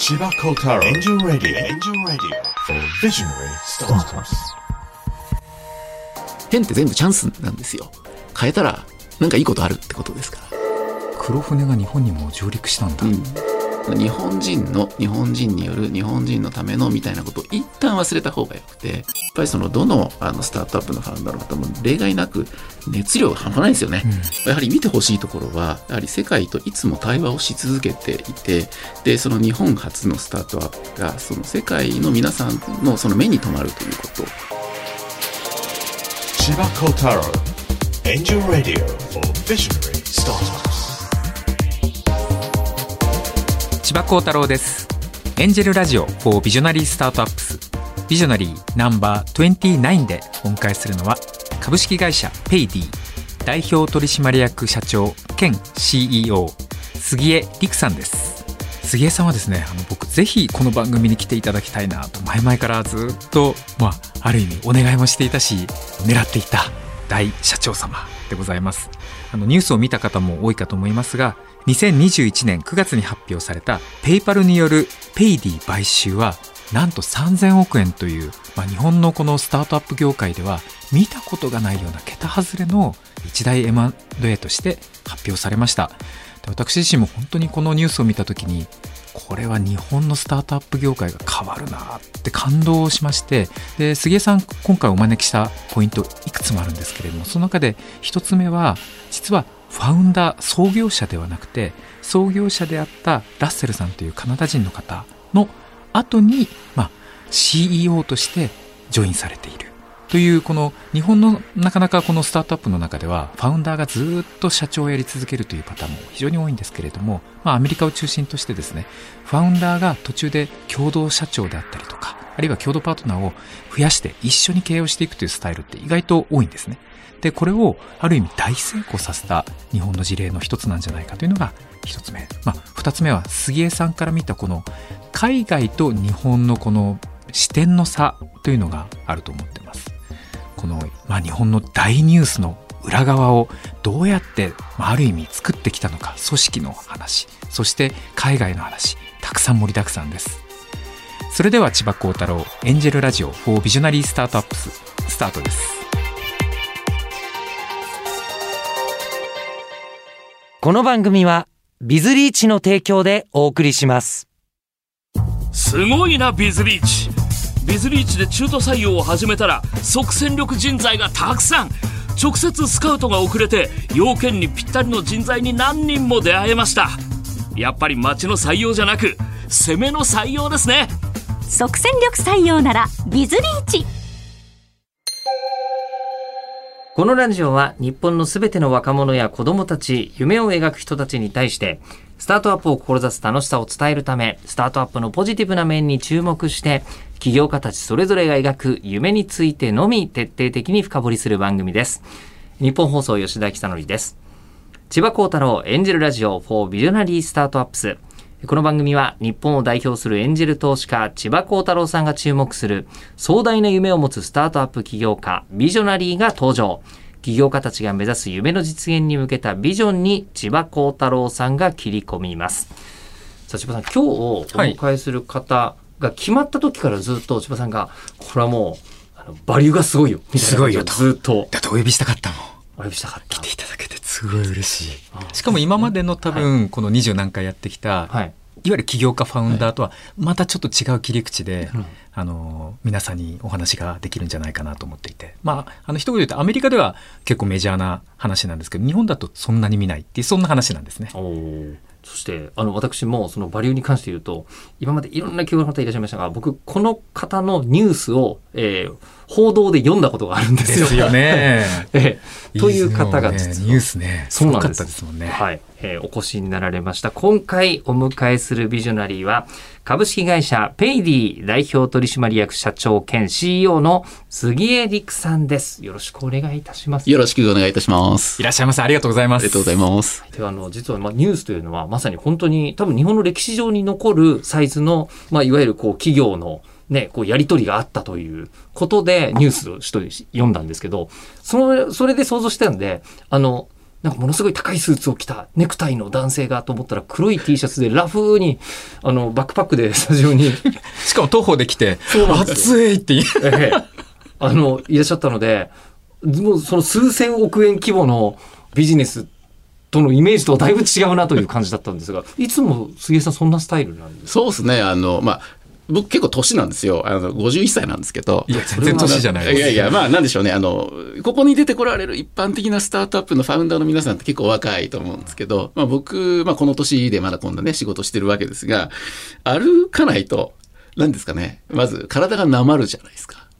千葉幸太郎エンジェルラディオエンジェルラディオ Visionary Startups 変って全部チャンスなんですよ。変えたらなんかいいことあるってことですから。黒船が日本にも上陸したんだ、うん、日本人の日本人による日本人のためのみたいなことを一旦忘れた方がよくて。やっぱりそのどのあのスタートアップのファウンダーの方も例外なく熱量が半端ないですよね、うん、やはり見てほしいところはやはり世界といつも対話をし続けていてでその日本初のスタートアップがその世界の皆さんのその目に留まるということ。千葉幸太郎 Angel Radio for Visionary Startups. 千葉幸太郎ですエンジェルラジオ for ビジナリースタートアップスビジョナリーナンバー29でお迎えするのは株式会社ペイディ代表取締役社長兼 CEO 杉江陸さんです。杉江さんはですねあの僕ぜひこの番組に来ていただきたいなと前々からずっとまあある意味お願いもしていたし狙っていた大社長様でございます。あのニュースを見た方も多いかと思いますが2021年9月に発表されたペイパルによるペイディ買収はなんと3000億円という、まあ、日本のこのスタートアップ業界では見たことがないような桁外れの一大 M&A として発表されました。私自身も本当にこのニュースを見た時にこれは日本のスタートアップ業界が変わるなって感動しましてで杉江さん今回お招きしたポイントいくつもあるんですけれどもその中で一つ目は実はファウンダー創業者ではなくて創業者であったラッセルさんというカナダ人の方の後に、まあ、CEO としてジョインされている。というこの日本のなかなかこのスタートアップの中ではファウンダーがずっと社長をやり続けるというパターンも非常に多いんですけれども、まあ、アメリカを中心としてですねファウンダーが途中で共同社長であったりとかあるいは共同パートナーを増やして一緒に経営をしていくというスタイルって意外と多いんですね。でこれをある意味大成功させた日本の事例の一つなんじゃないかというのが一つ目、まあ、二つ目は杉江さんから見たこの海外と日本のこの視点の差というのがあると思ってます。この、まあ、日本の大ニュースの裏側をどうやって、まあ、ある意味作ってきたのか組織の話そして海外の話たくさん盛りだくさんです。それでは千葉幸太郎エンジェルラジオ for ビジョナリースタートアップススタートです。この番組はビズリーチの提供でお送りします。すごいなビズリーチ。ビズリーチで中途採用を始めたら即戦力人材がたくさん。直接スカウトが遅れて要件にぴったりの人材に何人も出会えました。やっぱり町の採用じゃなく攻めの採用ですね。即戦力採用ならビズリーチ。このラジオは日本のすべての若者や子供たち、夢を描く人たちに対して、スタートアップを志す楽しさを伝えるため、スタートアップのポジティブな面に注目して、起業家たちそれぞれが描く夢についてのみ徹底的に深掘りする番組です。日本放送吉田久典です。千葉幸太郎エンジェルラジオ4ビジョナリースタートアップス。この番組は日本を代表するエンジェル投資家千葉幸太郎さんが注目する壮大な夢を持つスタートアップ起業家ビジョナリーが登場。起業家たちが目指す夢の実現に向けたビジョンに千葉幸太郎さんが切り込みます。さあ千葉さん、今日お迎えする方が決まった時からずっと千葉さんが、これはもう、あのバリューがすごいよ。すごいよずっと。だってお呼びしたかったもん。お呼びしたかった。来ていただけてすごい嬉しい。しかも今までの多分、この二十何回やってきた、はい、いわゆる起業家ファウンダーとはまたちょっと違う切り口で、はい、あの皆さんにお話ができるんじゃないかなと思っていて。まああの一言で言うとアメリカでは結構メジャーな話なんですけど日本だとそんなに見ないっていうそんな話なんですね。そしてあの私もそのバリューに関して言うと今までいろんな企業の方いらっしゃいましたが僕この方のニュースを、えー、報道で読んだことがあるんですよ。ですよね。えー、という方が実は、ニュースねそうなんですですもんね。はい、えー、お越しになられました。今回お迎えするビジョナリーは株式会社ペイディ代表取締役社長兼 CEO の杉江陸さんです。よろしくお願いいたします。よろしくお願いいたします。いらっしゃいませ。ありがとうございます。ありがとうございます。では、あの、実は、まあ、ニュースというのは、まさに本当に、多分日本の歴史上に残るサイズの、まあ、いわゆる、こう、企業の、ね、こう、やりとりがあったということで、ニュースとして読んだんですけど、その、それで想像してたんで、あの、なんかものすごい高いスーツを着たネクタイの男性がと思ったら黒い T シャツでラフにあのバックパックで スタジオに、しかも徒歩で来て暑いって言う。ええ。あのいらっしゃったのでもうその数千億円規模のビジネスとのイメージとはだいぶ違うなという感じだったんですがいつも杉江さんそんなスタイルなんですか？そうですね。あの、まあ、僕結構年なんですよ。あの、51歳なんですけど。いや全然年じゃないですいやいや、まあなんでしょうね。あの、ここに出てこられる一般的なスタートアップのファウンダーの皆さんって結構若いと思うんですけど、まあ僕、まあこの年でまだこんなね、仕事してるわけですが、歩かないと、何ですかね。まず体がなまるじゃないですか。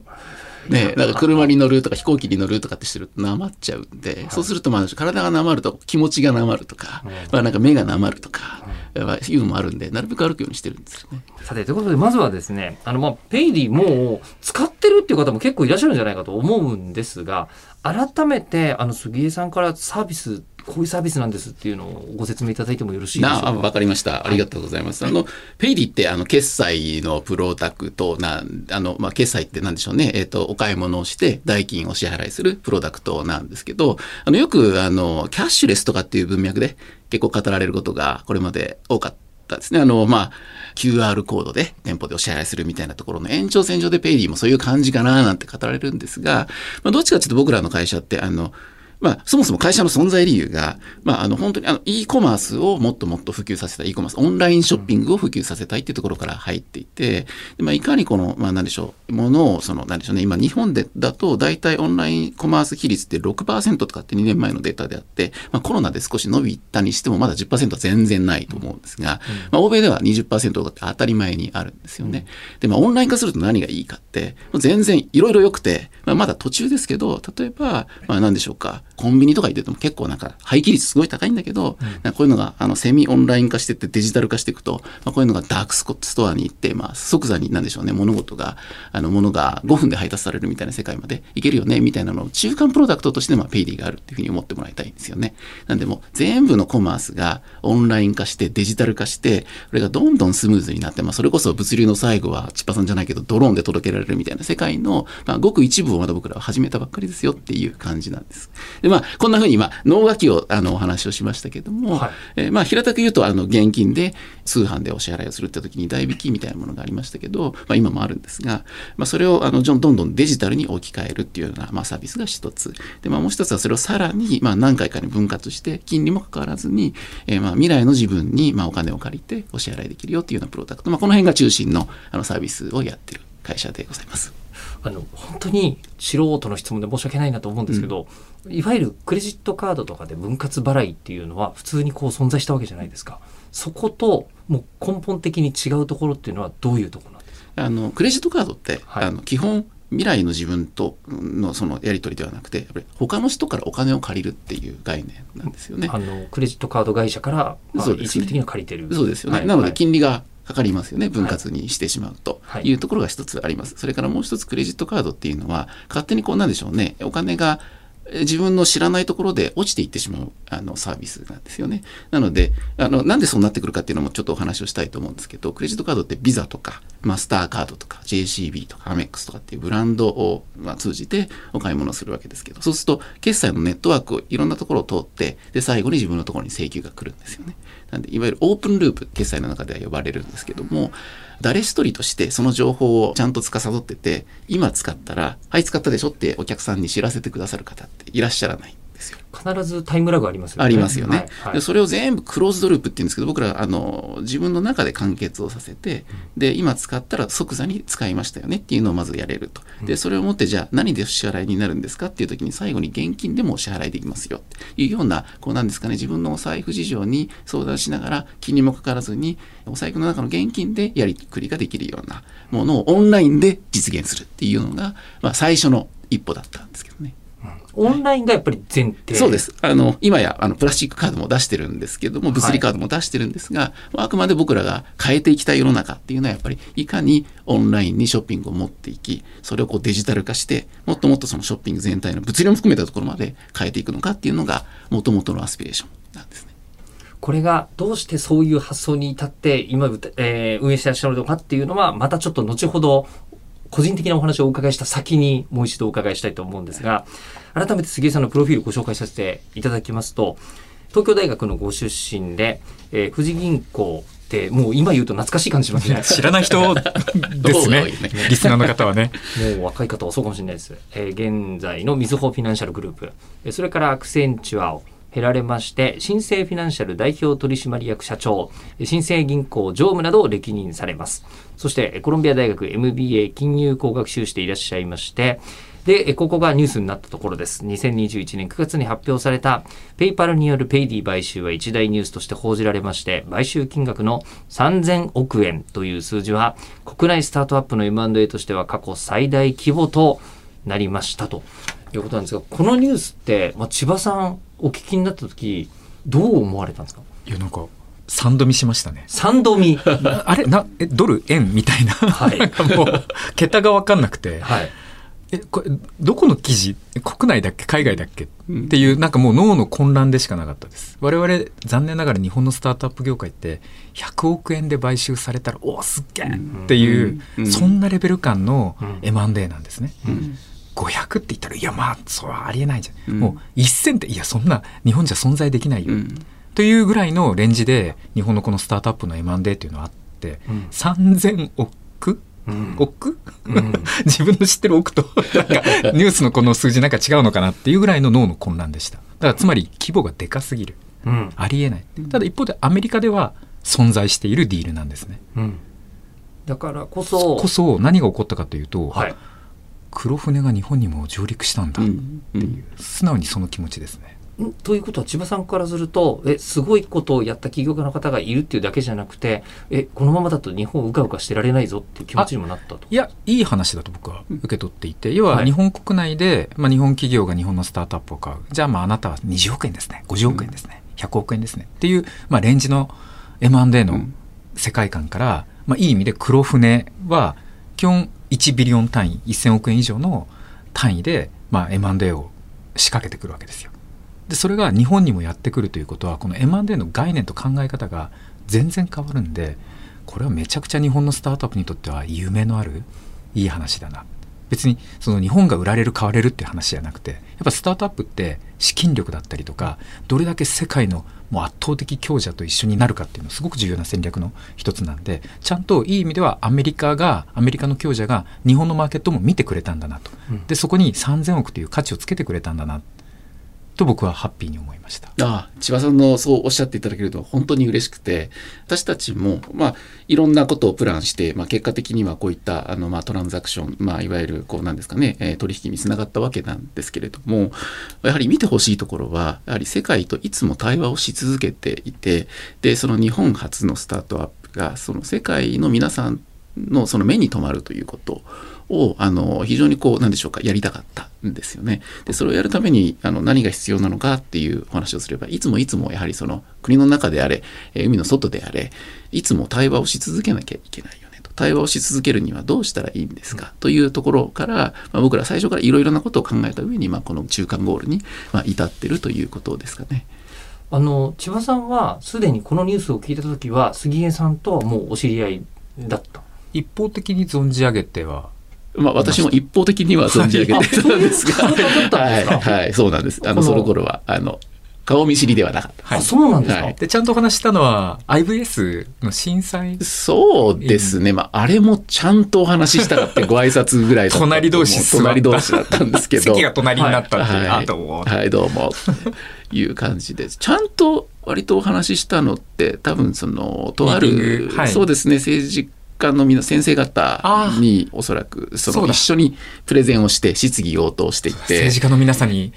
ね、なんか車に乗るとか飛行機に乗るとかってしてるとなまっちゃうんで、そうするとまあ体がなまると気持ちがなまるとか、まあなんか目がなまるとか、まあいうのもあるんで、なるべく歩くようにしてるんですよね。さてということでまずはですねあのまあペイディもう使ってるっていう方も結構いらっしゃるんじゃないかと思うんですが改めてあの杉江さんからサービスこういうサービスなんですっていうのをご説明いただいてもよろしいでしょうか？わかりました。ありがとうございます。あの、ペイディって、あの、決済のプロダクトな、あの、まあ、決済ってなんでしょうね。えっ、と、お買い物をして、代金を支払いするプロダクトなんですけど、あの、よく、あの、キャッシュレスとかっていう文脈で結構語られることが、これまで多かったですね。あの、まあ、QR コードで店舗でお支払いするみたいなところの延長線上でペイディもそういう感じかななんて語られるんですが、まあ、どっちかというと僕らの会社って、あの、まあ、そもそも会社の存在理由が、まあ、あの、本当に、あの、e コマースをもっともっと普及させたい、e コマース、オンラインショッピングを普及させたいっていうところから入っていて、でまあ、いかにこの、まあ、なんでしょう、ものを、その、なんでしょうね、今、日本でだと、大体オンラインコマース比率って6%とかって2年前のデータであって、まあ、コロナで少し伸びたにしても、まだ10%は全然ないと思うんですが、まあ、欧米では20%とかって当たり前にあるんですよね。で、まあ、オンライン化すると何がいいかって、全然いろいろ良くて、まあ、まだ途中ですけど、例えば、まあ、なんでしょうか、コンビニとか行ってても結構なんか廃棄率すごい高いんだけど、なんかこういうのがあのセミオンライン化してってデジタル化していくと、まあ、こういうのがダークスコストアに行って、まあ、即座になんでしょうね、物事が、あの、物が5分で配達されるみたいな世界までいけるよね、みたいなのを中間プロダクトとして、まあ、ペイディがあるっていうふうに思ってもらいたいんですよね。なんでもう全部のコマースがオンライン化してデジタル化して、これがどんどんスムーズになって、まあ、それこそ物流の最後は千葉さんじゃないけど、ドローンで届けられるみたいな世界の、まあ、ごく一部をまだ僕らは始めたばっかりですよっていう感じなんです。で、まあ、こんなふうに、まあ、脳書きを、あの、お話をしましたけども、はいえーまあ、平たく言うと、あの、現金で通販でお支払いをするって時に代引きみたいなものがありましたけど、まあ、今もあるんですが、まあ、それを、あの、どんどんどんデジタルに置き換えるっていうような、まあ、サービスが一つ。で、まあ、もう一つはそれをさらに、まあ、何回かに分割して、金利も関わらずに、えーまあ、未来の自分に、まあ、お金を借りてお支払いできるよっていうようなプロダクト、まあ、この辺が中心の、あの、サービスをやってる会社でございます。あの本当に素人の質問で申し訳ないなと思うんですけど、いわゆるクレジットカードとかで分割払いっていうのは普通にこう存在したわけじゃないですか。そこともう根本的に違うところっていうのはどういうところなんですか？あのクレジットカードって、はいあの基本未来の自分とのそのやり取りではなくてやっぱり他の人からお金を借りるっていう概念なんですよね。あのクレジットカード会社から、まあ、そうですね一時的には借りてる。そうですよね。はいなのではい金利がかかりますよね。分割にしてしまうとはいいうところが一つあります。それからもう一つクレジットカードっていうのは勝手にこうなんでしょうね。お金がえ自分の知らないところで落ちていってしまうあのサービスなんですよね。なのであの、なんでそうなってくるかっていうのもちょっとお話をしたいと思うんですけど、クレジットカードってビザとか、マスターカードとか、JCB とか、アメックスとかっていうブランドを、ま、通じてお買い物するわけですけど、そうすると決済のネットワークをいろんなところを通って、で、最後に自分のところに請求が来るんですよね。なんで、いわゆるオープンループ、決済の中では呼ばれるんですけども、誰一人としてその情報をちゃんと司ってて、今使ったら、はい、使ったでしょってお客さんに知らせてくださる方っていらっしゃらない。ですよ。必ずタイムラグありますよね。ありますよね、はいはいでそれを全部クローズドループって言うんですけど僕らあの自分の中で完結をさせてで今使ったら即座に使いましたよねっていうのをまずやれるとでそれをもってじゃあ何で支払いになるんですかっていう時に最後に現金でもお支払いできますよっていうようなこうなんですかね自分のお財布事情に相談しながら金にもかからずにお財布の中の現金でやりくりができるようなものをオンラインで実現するっていうのが、まあ、最初の一歩だったんですけどね。オンラインがやっぱり前提。そうです。あの、今や、あの、プラスチックカードも出してるんですけども、物理カードも出してるんですが、あくまで僕らが変えていきたい世の中っていうのは、やっぱり、いかにオンラインにショッピングを持っていき、それをこうデジタル化して、もっともっとそのショッピング全体の物流も含めたところまで変えていくのかっていうのが、もともとのアスピレーションなんですね。これがどうしてそういう発想に至って今、えー運営してらっしゃるのかっていうのはまたちょっと後ほど個人的なお話をお伺いした先にもう一度お伺いしたいと思うんですが改めて杉江さんのプロフィールご紹介させていただきますと、東京大学のご出身で、えー富士銀行って、もう今言うと懐かしい感じしますね。知らない人ですねね。リスナーの方はね。もう若い方はそうかもしれないです。えー現在のみずほフィナンシャルグループ、えーそれからアクセンチュアを経られまして、新生フィナンシャル代表取締役社長、新生銀行常務などを歴任されます。そして、コロンビア大学 MBA 金融工学修士でいらっしゃいまして、で、ここがニュースになったところです。2021年9月に発表された、ペイパルによるペイディ買収は一大ニュースとして報じられまして、買収金額の3000億円という数字は、国内スタートアップの M&A としては過去最大規模となりましたということなんですが、このニュースって、まあ、千葉さんお聞きになった時、どう思われたんですか？いや、なんか、三度見しましたね。三度見。あれな、え、ドル、円？みたいな。はいなんかもう、桁がわかんなくて。はい。え、これ、どこの記事？国内だっけ？海外だっけ？っていう、なんかもう脳の混乱でしかなかったです。我々、残念ながら日本のスタートアップ業界って、100億円で買収されたら、おお、すっげえっていう、うんそんなレベル感のうん M&A なんですね。うん500って言ったら、いや、まあ、それはありえないじゃん。うんもう、1000って、いや、そんな、日本じゃ存在できないよ。うんというぐらいのレンジで、日本のこのスタートアップの M&A っていうのはあって、うん3000億うん億、うん 自分の知ってる億と、なんか、ニュースのこの数字なんか違うのかなっていうぐらいの脳の混乱でした。だから、つまり、規模がでかすぎる。うん。ありえない。ただ、一方で、アメリカでは存在しているディールなんですね。うん。だからこそ、こそ、何が起こったかというと、はい。黒船が日本にも上陸したんだってうんうんいう、素直にその気持ちですね。んということは千葉さんからするとえすごいことをやった起業家の方がいるっていうだけじゃなくてえこのままだと日本うかうかしてられないぞっていう気持ちにもなったと。いや、いい話だと僕は受け取っていて、要ははい日本国内で、まあ、日本企業が日本のスタートアップを買う。じゃあ、まあ、あなたは20億円ですね。50億円ですね。100億円ですね。っていう、まあ、レンジの M&A のうん世界観から、まあ、いい意味で黒船は、基本1ビリオン単位、1000億円以上の単位で、まあ、M&A を仕掛けてくるわけですよ。で、それが日本にもやってくるということは、この M&A の概念と考え方が全然変わるんで、これはめちゃくちゃ日本のスタートアップにとっては夢のあるいい話だな。別にその日本が売られる買われるっていう話じゃなくてやっぱスタートアップって資金力だったりとかどれだけ世界のもう圧倒的強者と一緒になるかっていうのはすごく重要な戦略の一つなんでちゃんといい意味ではアメリカがアメリカの強者が日本のマーケットも見てくれたんだなと、うん。でそこに3000億という価値をつけてくれたんだなと僕はハッピーに思いました。ああ千葉さんのそうおっしゃっていただけると本当に嬉しくて私たちも、まあ、いろんなことをプランして、まあ、結果的にはこういったあの、まあ、トランザクション、まあ、いわゆるこうなんですかね、えー取引につながったわけなんですけれどもやはり見てほしいところはやはり世界といつも対話をし続けていてでその日本初のスタートアップがその世界の皆さんのその目に留まるということをあの非常にこうなんでしょうかやりたかったんですよね。でそれをやるためにあの何が必要なのかっていうお話をすればいつもいつもやはりその国の中であれえー海の外であれいつも対話をし続けなきゃいけないよねと対話をし続けるにはどうしたらいいんですか？というところから、まあ、僕ら最初からいろいろなことを考えた上に、まあ、この中間ゴールに、まあ、至ってるということですかね。あの千葉さんはすでにこのニュースを聞いた時は杉江さんとはもうお知り合いだった？一方的に存じ上げてはまあ、私も一方的には存じ上げてたんですが、はいはい、はい、そうなんです。あの、その頃は、あの、顔見知りではなかった。はいあそうなんですか。はいでちゃんとお話ししたのは IVS の震災そうですね。まあ、あれもちゃんとお話ししたかってご挨拶ぐらい隣同士隣同士だったんですけど。席が隣になったっていう、はいはい、どうも。いう感じです。ちゃんと割とお話ししたのって、多分その、とあるはいそうですね、政治家の皆先生方におそらくその一緒にプレゼンをして質疑応答していって。政治家の皆さんに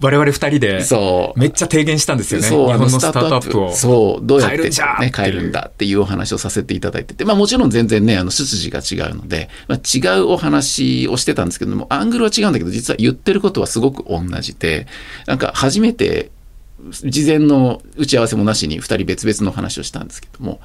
我々二人でそう。めっちゃ提言したんですよね。日本のスタートアップを。そう、どうやって、ね、変えるんだっていうお話をさせていただいてて、まあもちろん全然ね、あの、出自が違うので、まあ、違うお話をしてたんですけども、アングルは違うんだけど、実は言ってることはすごく同じで、なんか初めて、事前の打ち合わせもなしに2人別々の話をしたんですけども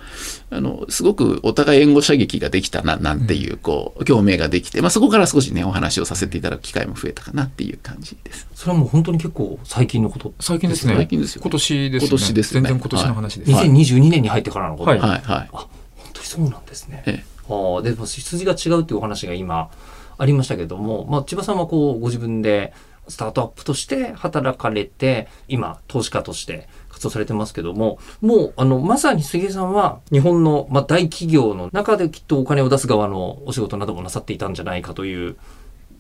あのすごくお互い援護射撃ができたななんていうこう共鳴ができて、まあ、そこから少しねお話をさせていただく機会も増えたかなっていう感じです。それはもう本当に結構最近のこと。最近ですね。最近ですよ今年ですね。今年ですね。全然今年の話です、はい。2022年に入ってからのこと。はい。はい。はい。あ本当にそうなんですね。ええ。ああでも羊が違うっていうお話が今ありましたけども、まあ、千葉さんはこうご自分でスタートアップとして働かれて、今、投資家として活動されてますけども、もう、あの、まさに杉江さんは、日本の、まあ、大企業の中できっとお金を出す側のお仕事などもなさっていたんじゃないかという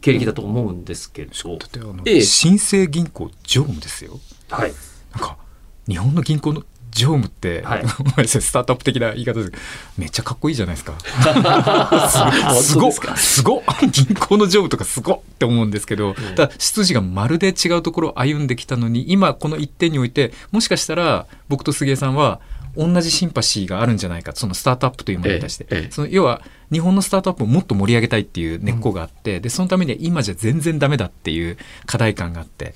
経歴だと思うんですけど。だってあの、ええ。新生銀行常務ですよ。はい。なんか日本の銀行の常務って、はい。スタートアップ的な言い方ですけどめっちゃかっこいいじゃないですか。す ごすごっ。銀行の常務とかすごっって思うんですけど、ただ出自がまるで違うところを歩んできたのに今この一点においてもしかしたら僕と杉江さんは同じシンパシーがあるんじゃないかそのスタートアップというものに対して、ええええ。その要は日本のスタートアップをもっと盛り上げたいっていう根っこがあって、でそのためには今じゃ全然ダメだっていう課題感があって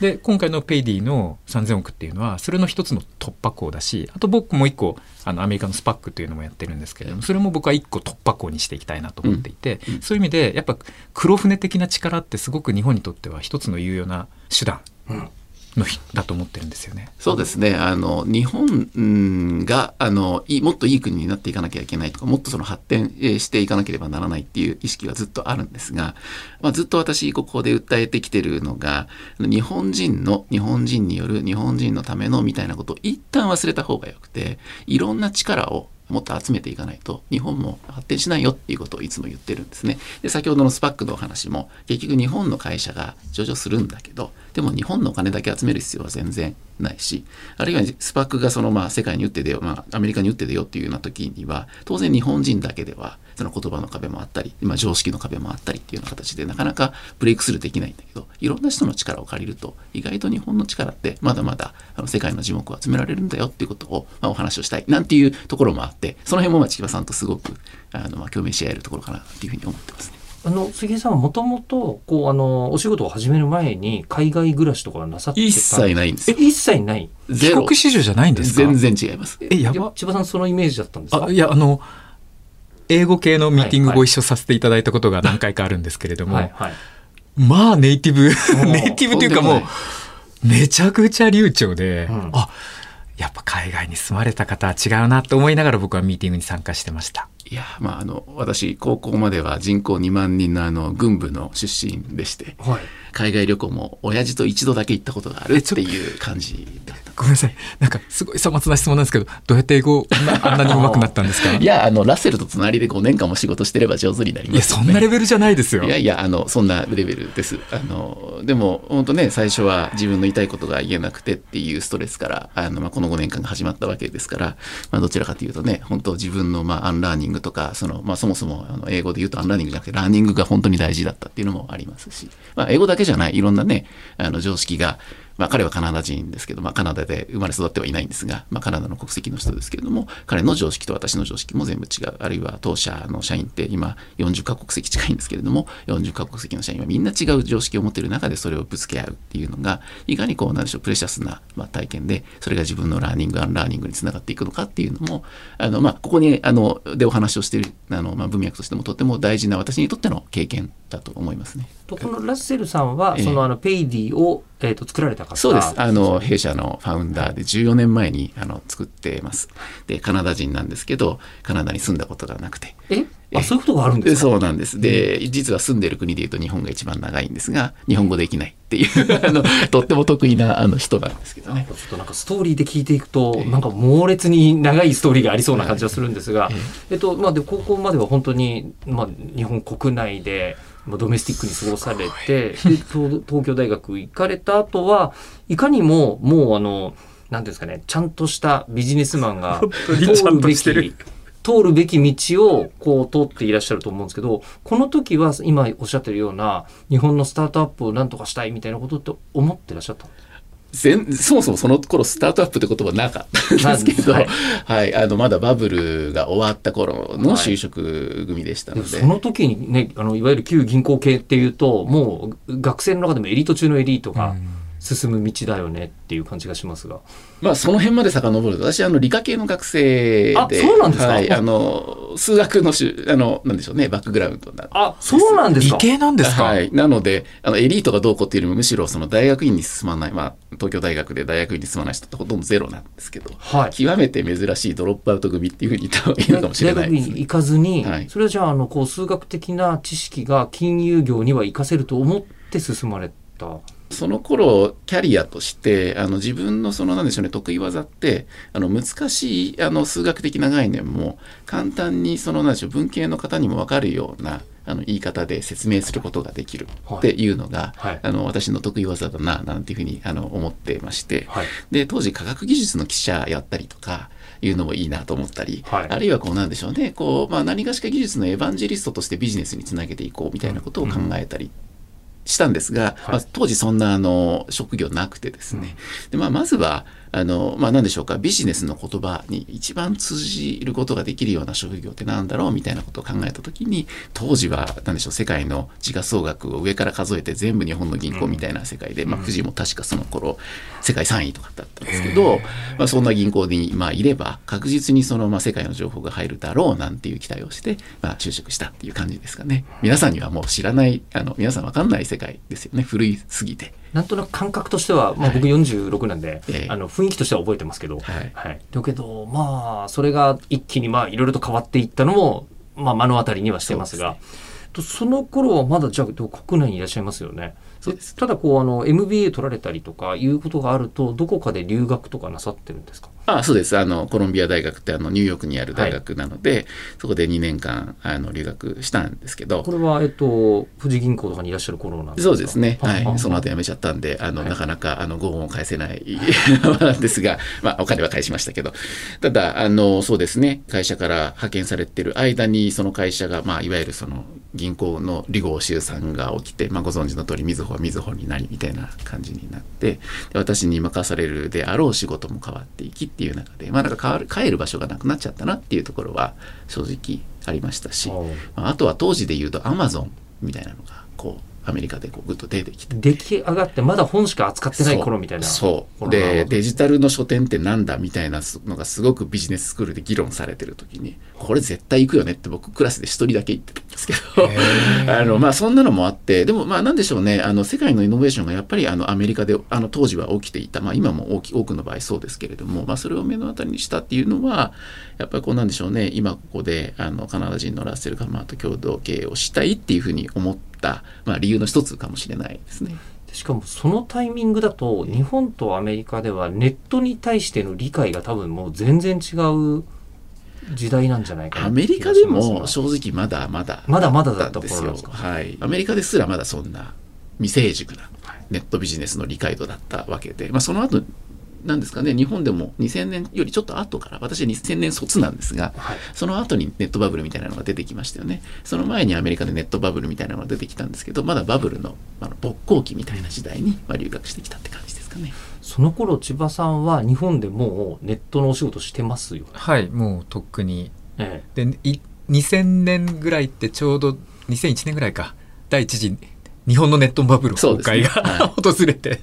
で今回のペイディの3000億っていうのはそれの一つの突破口だしあと僕もう一個あのアメリカのスパックというのもやってるんですけれどもそれも僕は一個突破口にしていきたいなと思っていて、そういう意味でやっぱ黒船的な力ってすごく日本にとっては一つの有用な手段のひだと思ってるんですよね。そうですね。あの、日本が、あの、いもっといい国になっていかなきゃいけないとか、もっとその発展していかなければならないっていう意識はずっとあるんですが、まあ、ずっと私、ここで訴えてきてるのが、日本人の、日本人による日本人のためのみたいなことを一旦忘れた方がよくて、いろんな力をもっと集めていかないと日本も発展しないよっていうことをいつも言ってるんですね。で先ほどのスパックのお話も結局日本の会社が上場するんだけどでも日本のお金だけ集める必要は全然ないしあるいはスパックがそのまあ世界に打って出よう、まあ、アメリカに打って出ようっていうような時には当然日本人だけではその言葉の壁もあったり、まあ、常識の壁もあったりっていうような形でなかなかブレイクスルーできないんだけどいろんな人の力を借りると意外と日本の力ってまだまだあの世界の樹木を集められるんだよっていうことを、まあ、お話をしたいなんていうところもあってその辺もまあ千葉さんとすごくあのまあ共鳴し合えるところかなっていうふうに思ってますね。あの杉江さんはもともとこうあのお仕事を始める前に海外暮らしとかなさってた一切ないんですよ。え一切ない？帰国子女じゃないんですか？全然違います。えやば。千葉さんそのイメージだったんですか？あいやあの英語系のミーティングはいご一緒させていただいたことが何回かあるんですけれども、はいはい。まあネイティブ ーネイティブというかもうめちゃくちゃ流暢で、うん。あやっぱ海外に住まれた方は違うなと思いながら僕はミーティングに参加してました。いや、まあ、あの、私、高校までは人口2万人のあの、軍部の出身でして、はい。海外旅行も親父と一度だけ行ったことがあるっていう感じだった。ごめんなさい。なんかすごいさまつな質問なんですけど、どうやって英語あんなに上手くなったんですか？いや、あの、ラッセルと隣で5年間も仕事してれば上手になりいや、ますよね。そんなレベルじゃないですよ。いやいや、あの、そんなレベルです。あの、でも、本当ね、最初は自分の言いたいことが言えなくてっていうストレスから、あの、まあ、この5年間が始まったわけですから、まあ、どちらかというとね、本当自分の、まあ、アンラーニングとか、その、まあ、そもそも、あの、英語で言うとアンラーニングじゃなくて、ラーニングが本当に大事だったっていうのもありますし、まあ、英語だけじゃない、いろんなね、あの、常識が、まあ、彼はカナダ人ですけど、まあ、カナダで生まれ育ってはいないんですが、まあ、カナダの国籍の人ですけれども、彼の常識と私の常識も全部違う。あるいは当社の社員って今40カ国籍近いんですけれども、40カ国籍の社員はみんな違う常識を持っている中でそれをぶつけ合うっていうのが、いかにこう、なんでしょう、 precious な、まあ、体験で、それが自分のラーニング、アンラーニングにつながっていくのかっていうのも、あの、まあ、ここに、あの、でお話をしている、あの、まあ、文脈としてもとても大事な私にとっての経験だと思いますね。とこのラッセルさんは、ええそのあのペイディを、えー、と作られた方そうです。あの、弊社のファウンダーで14年前にあの作ってます。で、カナダ人なんですけど、カナダに住んだことがなくて。え？あそういうことがあるんですか？そうなんです。で、実は住んでる国でいうと日本が一番長いんですが、日本語できないっていう、あの、とっても得意なあの人なんですけどねちょ。っとなんかストーリーで聞いていくと、なんか猛烈に長いストーリーがありそうな感じはするんですが、えっとまあ、で高校までは本当に、まあ、日本国内で、まあ、ドメスティックに過ごされてで東東京大学行かれた後はいかにももうあのなんていうんですかねちゃんとしたビジネスマンが にちゃんとべき通るべき道をこう通っていらっしゃると思うんですけどこの時は今おっしゃってるような日本のスタートアップをなんとかしたいみたいなことって思ってらっしゃったんですか全そもそもその頃スタートアップって言葉なかったんですけど、ははい。い、あの、まだバブルが終わった頃の就職組でしたので。その時にね、あの、いわゆる旧銀行系っていうと、もう学生の中でもエリート中のエリートが進む道だよねっていう感じがしますが。まあ、その辺まで遡ると、私、あの、理科系の学生で。あそうなんですか？はい、あの、数学のしゅ、あの、なんでしょうね、バックグラウンドなんであ、そうなんです理か系なんですか、はい。なので、あの、エリートがどうこうっていうよりも、むしろその大学院に進まない、まあ、東京大学で大学院に進まない人ってほとんどゼロなんですけど、はい極めて珍しいドロップアウト組っていうふうに言った方がいいのかもしれ大ないですね。学院に行かずに、はいそれはじゃあ、あの、こう、数学的な知識が金融業には活かせると思って進まれったその頃キャリアとしてあの自分のそのなんでしょうね得意技ってあの難しいあの数学的な概念も簡単にそのなんでしょう文系の方にも分かるようなあの言い方で説明することができるっていうのが、はい。あの私の得意技だななんていうふうにあの思ってまして、はい。で当時科学技術の記者やったりとかいうのもいいなと思ったり、はい。あるいはこうなんでしょうねこう、まあ、何がしか技術のエヴァンジェリストとしてビジネスにつなげていこうみたいなことを考えたりしたんですが、まあ、当時そんなあの職業なくてですね、でまあ、まずはあの、まあ、何でしょうかビジネスの言葉に一番通じることができるような職業ってなんだろうみたいなことを考えた時に当時は何でしょう世界の時価総額を上から数えて全部日本の銀行みたいな世界で、まあ、富士も確かその頃世界3位とかだったんですけど、まあ、そんな銀行に、まあ、いれば確実にその、まあ、世界の情報が入るだろうなんていう期待をして、まあ、就職したっていう感じですかね。皆さんにはもう知らないあの皆さんわかんない世界ですよね。古いすぎて。なんとなく感覚としては、まあ、僕46なんで、ええ。あの雰囲気としては覚えてますけど、はい。だけどまあそれが一気にまあいろいろと変わっていったのも、まあ、目の当たりにはしてますが。とその頃はまだじゃあ国内にいらっしゃいますよね？そうです。ただこうあの MBA 取られたりとかいうことがあるとどこかで留学とかなさってるんですか？あそうです。あのコロンビア大学ってあのニューヨークにある大学なので、そこで2年間あの留学したんですけど。これは、えっと、富士銀行とかにいらっしゃる頃なんですか？そうですね、は、はい。その後辞めちゃったんで、あの、はい。なかなか、あの、ご恩を返せない なんですが、まあ、お金は返しましたけど、ただ、あの、そうですね、会社から派遣されてる間に、その会社が、まあ、いわゆるその、銀行の離合集散が起きて、まあ、ご存知の通り、みずほはみずほになり、みたいな感じになって、で私に任されるであろう仕事も変わっていきっていう中で、まあ、なんか変わる、帰る場所がなくなっちゃったなっていうところは、正直ありましたし、ああとは当時で言うと、アマゾンみたいなのが、アメリカでこうぐっと出てきて。出来上がってまだ本しか扱ってない頃みたいな。そう。でデジタルの書店ってなんだみたいなのがすごくビジネススクールで議論されてる時にこれ絶対行くよねって僕クラスで一人だけ言ってたんですけど。あのまあそんなのもあってでもまあなんでしょうねあの世界のイノベーションがやっぱりあのアメリカであの当時は起きていた。まあ今も大き多くの場合そうですけれどもまあそれを目の当たりにしたっていうのはやっぱりこうなんでしょうね今ここであのカナダ人のラッセル・カマーと共同経営をしたいっていうふうに思った、まあ、理由の一つかもしれないですね。しかもそのタイミングだと日本とアメリカではネットに対しての理解が多分もう全然違う時代なんじゃないかなアメリカでも正直まだまだまだまだだったんですよはい。アメリカですらまだそんな未成熟なネットビジネスの理解度だったわけで、まあ、その後なんですかね日本でも2000年よりちょっと後から私は2000年卒なんですが、はい。その後にネットバブルみたいなのが出てきましたよね。その前にアメリカでネットバブルみたいなのが出てきたんですけどまだバブルのあの勃興期みたいな時代に、まあ、留学してきたって感じですかね。その頃千葉さんは日本でもうネットのお仕事してますよね、はいもうとっくに。えでい2000年ぐらいってちょうど2001年ぐらいか。第一次日本のネットバブル崩壊が、そうですね。は 訪れて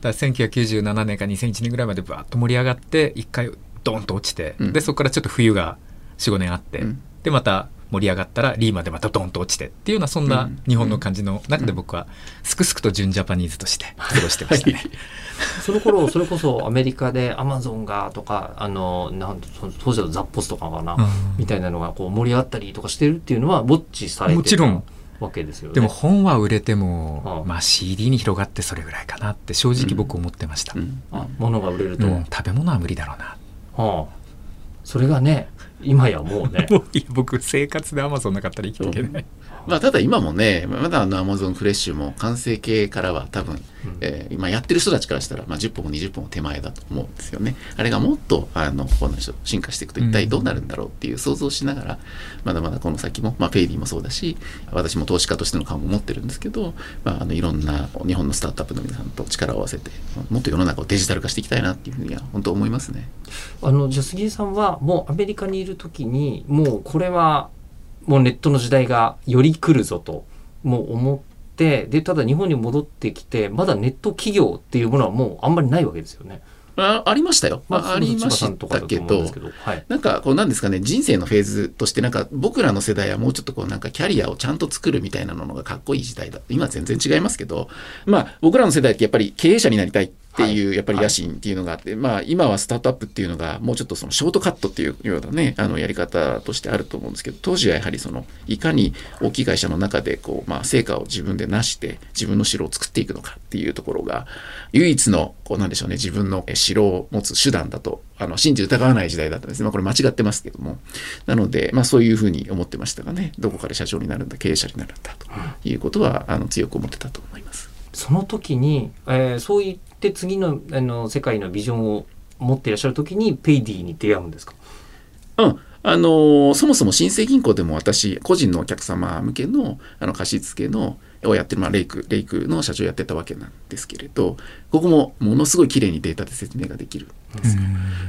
だから1997年か2001年ぐらいまでバーッと盛り上がって一回ドーンと落ちて、うん。でそこからちょっと冬が45年あって、うん。でまた盛り上がったらリーマンでまたドーンと落ちてっていうようなそんなうん。日本の感じの中で僕はすくすくと純ジャパニーズとして過ごしてましたね。その頃それこそアメリカでアマゾンがとかあのなんその当時だとザッポスとかかな、うん。みたいなのがこう盛り上がったりとかしてるっていうのはウォッチされてたもちろんわけですよね。でも本は売れても、うんまあ、CD に広がってそれぐらいかなって正直僕思ってました、うん。あ物が売れると、うん。食べ物は無理だろうな。はあ、それがね今やもうね。僕生活でアマゾンなかったら生きていけない、まあ、ただ今もね、まだあのアマゾンフレッシュも完成形からは多分、えー今やってる人たちからしたら、まあ、10本も20本も手前だと思うんですよね。あれがもっとあのこの人進化していくと一体どうなるんだろうっていう想像しながら、まだまだこの先も、まあ、ペイディもそうだし私も投資家としての顔も持ってるんですけど、まあ、あのいろんな日本のスタートアップの皆さんと力を合わせてもっと世の中をデジタル化していきたいなっていうふうには本当思いますね。あのじゃあ杉江さんはもうアメリカにいる時にもうこれはもうネットの時代がより来るぞともう思ってでただ日本に戻ってきてまだネット企業っていうものはもうあんまりないわけですよね。あありましたよ。まあ、ありましたけど。はい、なんかこうなんですかね。人生のフェーズとしてなんか僕らの世代はもうちょっとこうなんかキャリアをちゃんと作るみたいなのがかっこいい時代だ。今全然違いますけど。まあ僕らの世代ってやっぱり経営者になりたい。っっていうやっぱり野心っていうのがあって、まあ今はスタートアップっていうのがもうちょっとそのショートカットっていうようなねあのやり方としてあると思うんですけど当時はやはりそのいかに大きい会社の中でこうまあ成果を自分で成して自分の城を作っていくのかっていうところが唯一のこうなんでしょうね自分の城を持つ手段だとあの信じ疑わない時代だったんですね、まあ、これ間違ってますけども。なのでまあそういうふうに思ってましたがねどこかで社長になるんだ経営者になるんだということはあの強く思ってたと思います。その時に、えーそう言って次のあの世界のビジョンを持っていらっしゃる時にペイディに出会うんですか？うん。あのーそもそも新生銀行でも私、個人のお客様向けのあの貸付のをやってる、まあ、レイク、レイクの社長やってたわけなんですけれど、ここもものすごい綺麗にデータで説明ができるんですよ。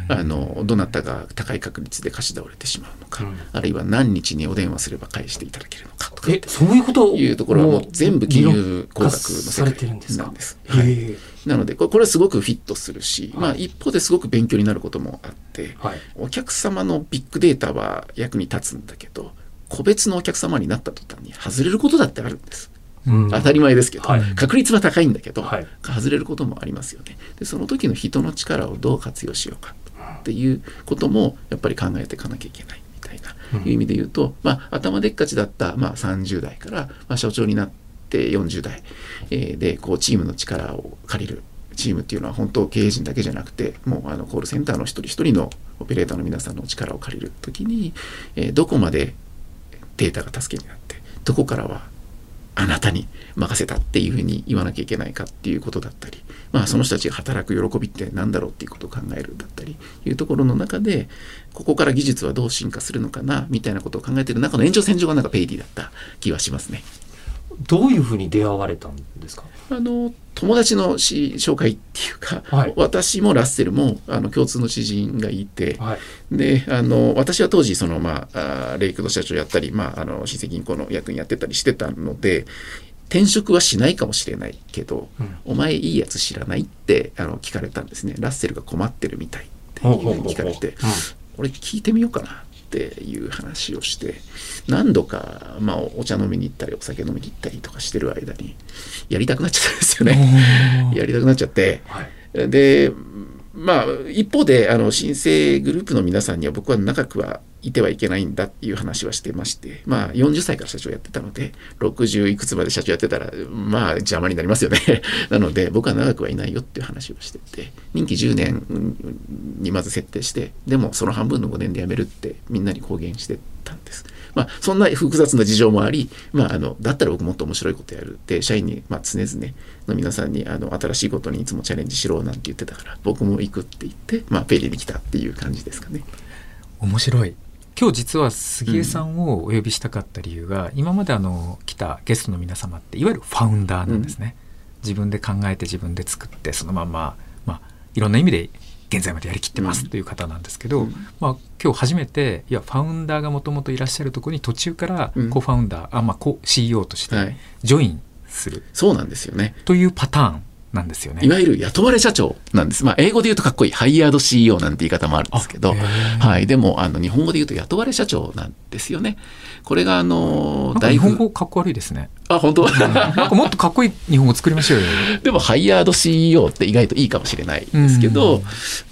あの、どなたが高い確率で貸し倒れてしまうのか、うんあるいは何日にお電話すれば返していただけるのかとか。えそういうこというところはもう全部金融工学のされてるんですか？なんです。はい。なので、これはすごくフィットするし、まあ一方ですごく勉強になることもあって、はい。お客様のビッグデータは役に立つんだけど個別のお客様になった途端に外れることだってあるんです、うん。当たり前ですけど、はい。確率は高いんだけど、はい。外れることもありますよね。でその時の人の力をどう活用しようかっていうこともやっぱり考えていかなきゃいけないみたいな、いう意味で言うと、まあ、頭でっかちだった、まあ、30代から、まあ、社長になって40代、えでこうチームの力を借りるチームっていうのは本当経営陣だけじゃなくてもうあのコールセンターの一人一人のオペレーターの皆さんの力を借りる時に、えどこまでデータが助けになってどこからはあなたに任せたっていうふうに言わなきゃいけないかっていうことだったり、まあ、その人たちが働く喜びって何だろうっていうことを考えるだったりいうところの中でここから技術はどう進化するのかなみたいなことを考えてる中の延長線上がなんかペイディだった気はしますね。どういうふうに出会われたんですか？あの友達のし紹介っていうか、はい。私もラッセルもあの共通の知人がいて、はい。であの私は当時その、まあ、レイクの社長やったり、まあ、あの新生銀行の役員やってたりしてたので転職はしないかもしれないけど、うん。お前いいやつ知らないってあの聞かれたんですね。ラッセルが困ってるみたいっていうふうに聞かれて俺聞いてみようかなっていう話をして何度か、まあ、お茶飲みに行ったりお酒飲みに行ったりとかしてる間にやりたくなっちゃったんですよね。やりたくなっちゃって、はい。でまあ一方であの新生グループの皆さんには僕は長くはいてはいけないんだっていう話はしてましてまあ40歳から社長やってたので60いくつまで社長やってたらまあ邪魔になりますよね なので僕は長くはいないよっていう話をしてて任期10年にまず設定してでもその半分の5年で辞めるってみんなに公言してたんです。まあ、そんな複雑な事情もあり、まあ、あのだったら僕もっと面白いことやるって社員に、まあ、常々の皆さんにあの新しいことにいつもチャレンジしろなんて言ってたから僕も行くって言って、まあ、ペイリに来たっていう感じですかね。面白い。今日実は杉江さんをお呼びしたかった理由が、今まであの来たゲストの皆様っていわゆるファウンダーなんですね、自分で考えて自分で作ってそのまま、まあ、いろんな意味で現在までやりきってますうん。という方なんですけど、うん。まあ、今日初めていやファウンダーがもともといらっしゃるところに途中からうんコファウンダー、あまあ、コ CEO としてはい。ジョインする。そうなんですよね。というパターンなんですよね。いわゆる雇われ社長なんです。まあ、英語で言うとかっこいい、ハイヤード CEO なんて言い方もあるんですけど、はい。でも、あの、日本語で言うと雇われ社長なんですよね。これが、あの、日本ぶ語かっこ悪いですね。あ、本当？なんかもっとかっこいい日本語作りましょうよ。でも、ハイヤード CEO って意外といいかもしれないですけど、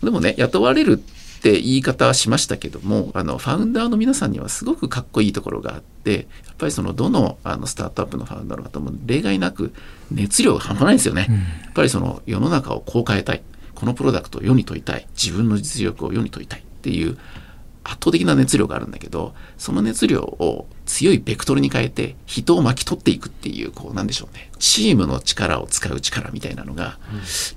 でもね、雇われるって言い方はしましたけども、あの、ファウンダーの皆さんにはすごくかっこいいところがあって、やっぱりその、どの、あの、スタートアップのファウンダーの方も例外なく熱量が半端ないんですよね。やっぱりその、世の中をこう変えたい。このプロダクトを世に問いたい。自分の実力を世に問いたいっていう、圧倒的な熱量があるんだけど、その熱量を強いベクトルに変えて人を巻き取っていくっていう、こうなんでしょうね。チームの力を使う力みたいなのが、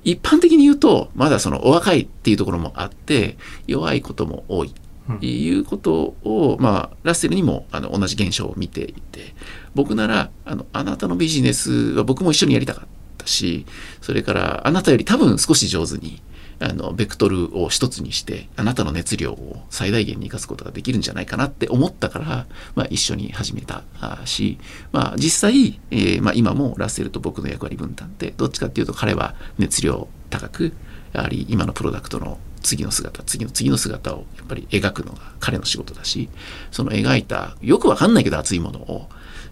一般的に言うと、まだそのお若いっていうところもあって、弱いことも多い。いうことを、まあ、ラッセルにもあの同じ現象を見ていて、僕なら、あの、あなたのビジネスは僕も一緒にやりたかったし、それからあなたより多分少し上手に、あの、ベクトルを一つにして、あなたの熱量を最大限に生かすことができるんじゃないかなって思ったから、まあ一緒に始めた。し、まあ実際、えーまあ今もラッセルと僕の役割分担って、どっちかっていうと彼は熱量高く、やはり今のプロダクトの次の姿、次の次の姿をやっぱり描くのが彼の仕事だし、その描いた、よくわかんないけど熱いものを、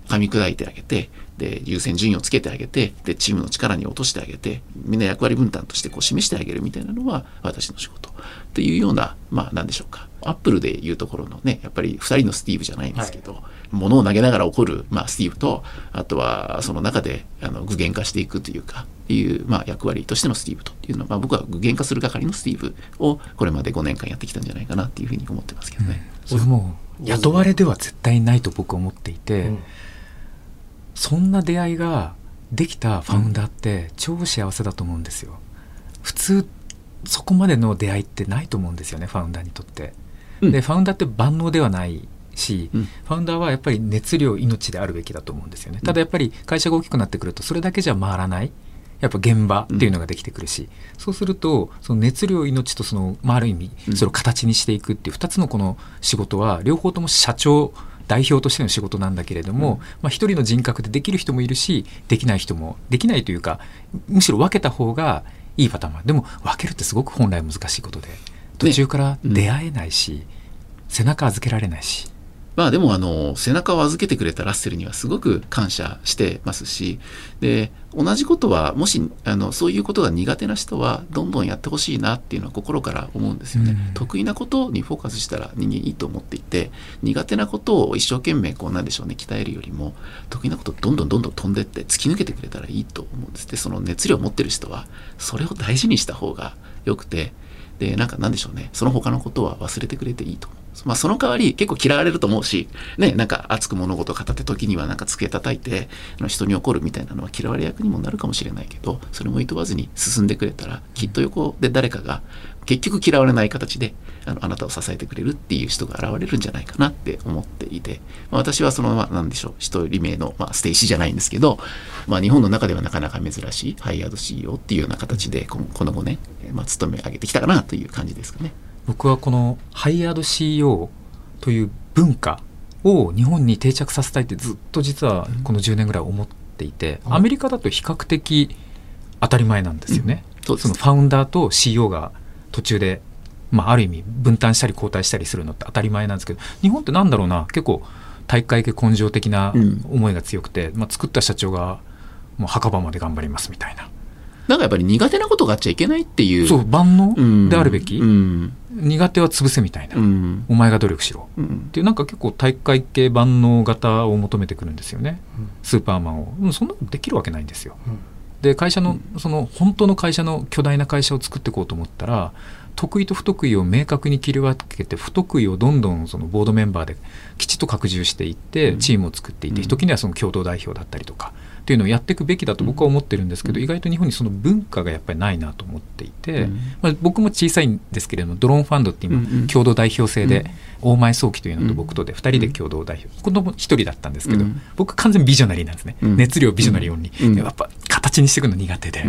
噛み砕いてあげて、で、優先順位をつけてあげて、で、チームの力に落としてあげて、みんな役割分担としてこう示してあげるみたいなのは私の仕事。っていうような、まあ何でしょうか。アップルでいうところのね、やっぱり二人のスティーブじゃないんですけど、物を投げながら起こる、まあ、スティーブと、あとはその中であの具現化していくというか、いう、まあ、役割としてのスティーブというのは、まあ、僕は具現化する係のスティーブをこれまで5年間やってきたんじゃないかなっていうふうに思ってますけどね。俺もう雇われでは絶対ないと僕は思っていて、うんそんな出会いができたファウンダーって超幸せだと思うんですよ。普通そこまでの出会いってないと思うんですよねファウンダーにとって。うんでファウンダーって万能ではないし、うんファウンダーはやっぱり熱量命であるべきだと思うんですよね。ただやっぱり会社が大きくなってくるとそれだけじゃ回らない。やっぱ現場っていうのができてくるし、そうするとその熱量命とその、まあ、ある意味うんそれを形にしていくっていう2つのこの仕事は両方とも社長代表としての仕事なんだけれども、まあ、一人の人格でできる人もいるしできない人もできないというかむしろ分けた方がいいパターンもでも分けるってすごく本来難しいことで途中から出会えないし、背中預けられないし。まあでもあの背中を預けてくれたラッセルにはすごく感謝してますしで同じことはもしあのそういうことが苦手な人はどんどんやってほしいなっていうのは心から思うんですよね、うん得意なことにフォーカスしたら人間いいと思っていて苦手なことを一生懸命こうなんでしょうね鍛えるよりも得意なことをどんどんどんどん飛んでって突き抜けてくれたらいいと思うんですでその熱量を持ってる人はそれを大事にした方がよくてで、なんかなんでしょうね。その他のことは忘れてくれていいと思う。まあその代わり結構嫌われると思うし、ね、なんか熱く物事を語って時にはなんか机叩いて、人に怒るみたいなのは嫌われ役にもなるかもしれないけど、それも厭わずに進んでくれたら、きっと横で誰かが結局嫌われない形であのあなたを支えてくれるっていう人が現れるんじゃないかなって思っていて、まあ、私はその、まあ、なんでしょう、一人目の、まあ、ステイシーじゃないんですけど、まあ、日本の中ではなかなか珍しいハイヤード CEO っていうような形でこのこの5年、まあ、勤め上げてきたかなという感じですかね。僕はこのハイヤード CEO という文化を日本に定着させたいってずっと実はこの10年ぐらい思っていて、アメリカだと比較的当たり前なんですよね。そうですそのファウンダーと CEO が途中で、まあ、ある意味分担したり交代したりするのって当たり前なんですけど日本ってなんだろうな。結構体育会系根性的なうん。思いが強くて、まあ、作った社長がもう墓場まで頑張りますみたいな、なんかやっぱり苦手なことがあっちゃいけないっていう。そう万能うんであるべき、うん。苦手は潰せみたいな、うん。お前が努力しろ。うん。っていうなんか結構体育会系万能型を求めてくるんですよね、スーパーマンを、うん、そんなことできるわけないんですよ、で会社のその本当の会社の巨大な会社を作っていこうと思ったら得意と不得意を明確に切り分けて不得意をどんどんそのボードメンバーできちっと拡充していってチームを作っていって、うん。時にはその共同代表だったりとかっていうのをやっていくべきだと僕は思ってるんですけど、意外と日本にその文化がやっぱりないなと思っていて、うん。まあ、僕も小さいんですけれどもドローンファンドって今、共同代表制で、うん。大前早期というのとうん僕とで2人で共同代表、子供1人だったんですけど、うん。僕完全ビジョナリーなんですね、うん。熱量ビジョナリーオンに、うん。でやっぱ形にしていくの苦手で、